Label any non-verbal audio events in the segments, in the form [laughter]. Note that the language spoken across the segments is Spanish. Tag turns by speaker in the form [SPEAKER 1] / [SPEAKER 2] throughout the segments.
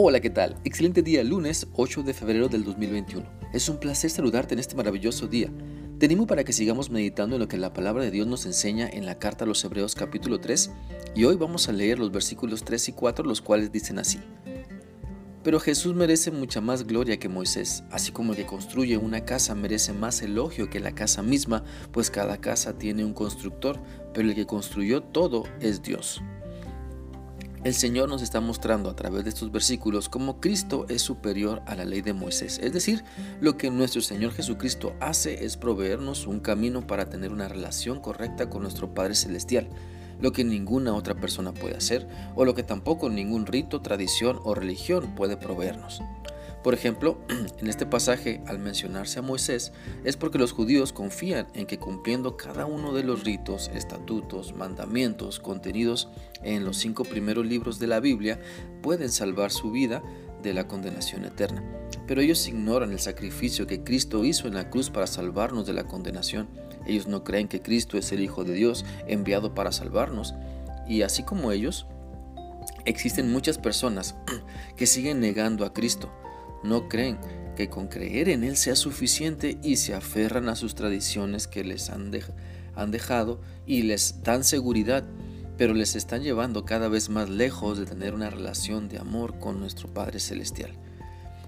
[SPEAKER 1] Hola, ¿qué tal? Excelente día, lunes 8 de febrero del 2021. Es un placer saludarte en este maravilloso día. Te animo para que sigamos meditando en lo que la palabra de Dios nos enseña en la carta a los Hebreos capítulo 3 y hoy vamos a leer los versículos 3 y 4 los cuales dicen así. Pero Jesús merece mucha más gloria que Moisés, así como el que construye una casa merece más elogio que la casa misma, pues cada casa tiene un constructor, pero el que construyó todo es Dios. El Señor nos está mostrando a través de estos versículos cómo Cristo es superior a la ley de Moisés. Es decir, lo que nuestro Señor Jesucristo hace es proveernos un camino para tener una relación correcta con nuestro Padre Celestial, lo que ninguna otra persona puede hacer o lo que tampoco ningún rito, tradición o religión puede proveernos. Por ejemplo, [clears throat] en este pasaje, al mencionarse a Moisés, es porque los judíos confían en que cumpliendo cada uno de los ritos, estatutos, mandamientos contenidos en los cinco primeros libros de la Biblia, pueden salvar su vida de la condenación eterna. Pero ellos ignoran el sacrificio que Cristo hizo en la cruz para salvarnos de la condenación. Ellos no creen que Cristo es el Hijo de Dios enviado para salvarnos. Y así como ellos, existen muchas personas [clears throat] que siguen negando a Cristo no creen que con creer en Él sea suficiente y se aferran a sus tradiciones que les han, han dejado y les dan seguridad, pero les están llevando cada vez más lejos de tener una relación de amor con nuestro Padre Celestial.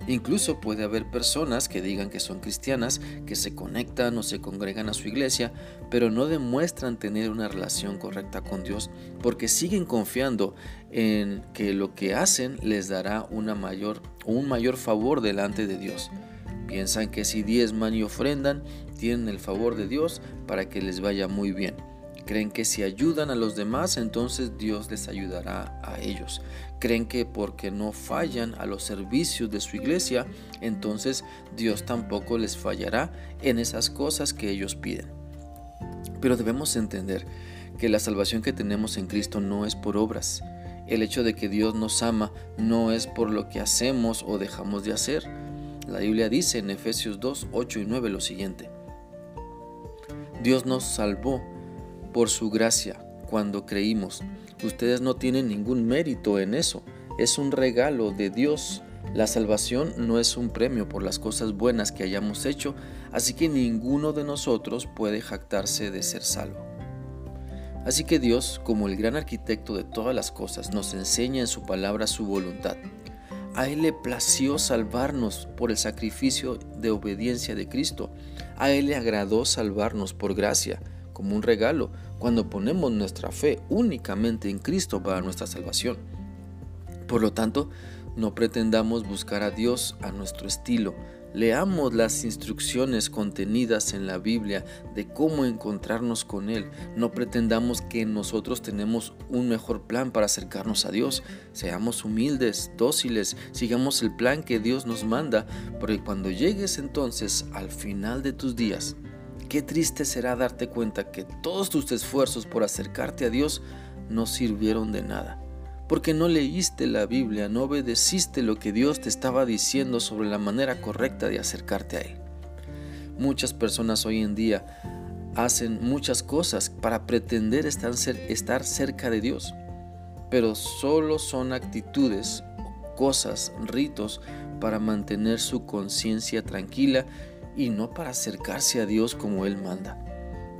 [SPEAKER 1] Incluso puede haber personas que digan que son cristianas, que se conectan o se congregan a su iglesia, pero no demuestran tener una relación correcta con Dios porque siguen confiando en que lo que hacen les dará una mayor, un mayor favor delante de Dios. Piensan que si diezman y ofrendan, tienen el favor de Dios para que les vaya muy bien. Creen que si ayudan a los demás, entonces Dios les ayudará a ellos. Creen que porque no fallan a los servicios de su iglesia, entonces Dios tampoco les fallará en esas cosas que ellos piden. Pero debemos entender que la salvación que tenemos en Cristo no es por obras. El hecho de que Dios nos ama no es por lo que hacemos o dejamos de hacer. La Biblia dice en Efesios 2, 8 y 9 lo siguiente. Dios nos salvó por su gracia cuando creímos. Ustedes no tienen ningún mérito en eso. Es un regalo de Dios. La salvación no es un premio por las cosas buenas que hayamos hecho, así que ninguno de nosotros puede jactarse de ser salvo. Así que Dios, como el gran arquitecto de todas las cosas, nos enseña en su palabra su voluntad. A Él le plació salvarnos por el sacrificio de obediencia de Cristo. A Él le agradó salvarnos por gracia como un regalo cuando ponemos nuestra fe únicamente en Cristo para nuestra salvación. Por lo tanto, no pretendamos buscar a Dios a nuestro estilo. Leamos las instrucciones contenidas en la Biblia de cómo encontrarnos con Él. No pretendamos que nosotros tenemos un mejor plan para acercarnos a Dios. Seamos humildes, dóciles, sigamos el plan que Dios nos manda, porque cuando llegues entonces al final de tus días, Qué triste será darte cuenta que todos tus esfuerzos por acercarte a Dios no sirvieron de nada, porque no leíste la Biblia, no obedeciste lo que Dios te estaba diciendo sobre la manera correcta de acercarte a Él. Muchas personas hoy en día hacen muchas cosas para pretender estar, cerca de Dios, pero solo son actitudes, cosas, ritos para mantener su conciencia tranquila y no para acercarse a Dios como Él manda.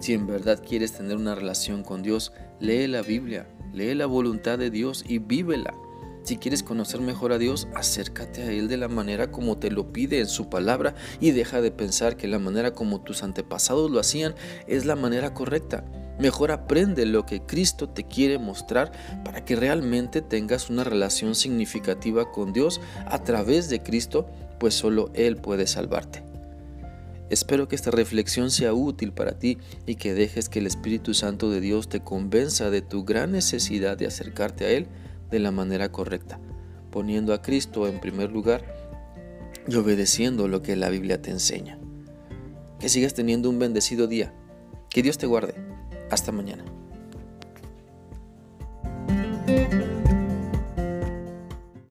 [SPEAKER 1] Si en verdad quieres tener una relación con Dios, lee la Biblia, lee la voluntad de Dios y vívela. Si quieres conocer mejor a Dios, acércate a Él de la manera como te lo pide en su palabra y deja de pensar que la manera como tus antepasados lo hacían es la manera correcta. Mejor aprende lo que Cristo te quiere mostrar para que realmente tengas una relación significativa con Dios a través de Cristo, pues solo Él puede salvarte. Espero que esta reflexión sea útil para ti y que dejes que el Espíritu Santo de Dios te convenza de tu gran necesidad de acercarte a Él de la manera correcta, poniendo a Cristo en primer lugar y obedeciendo lo que la Biblia te enseña. Que sigas teniendo un bendecido día. Que Dios te guarde. Hasta mañana.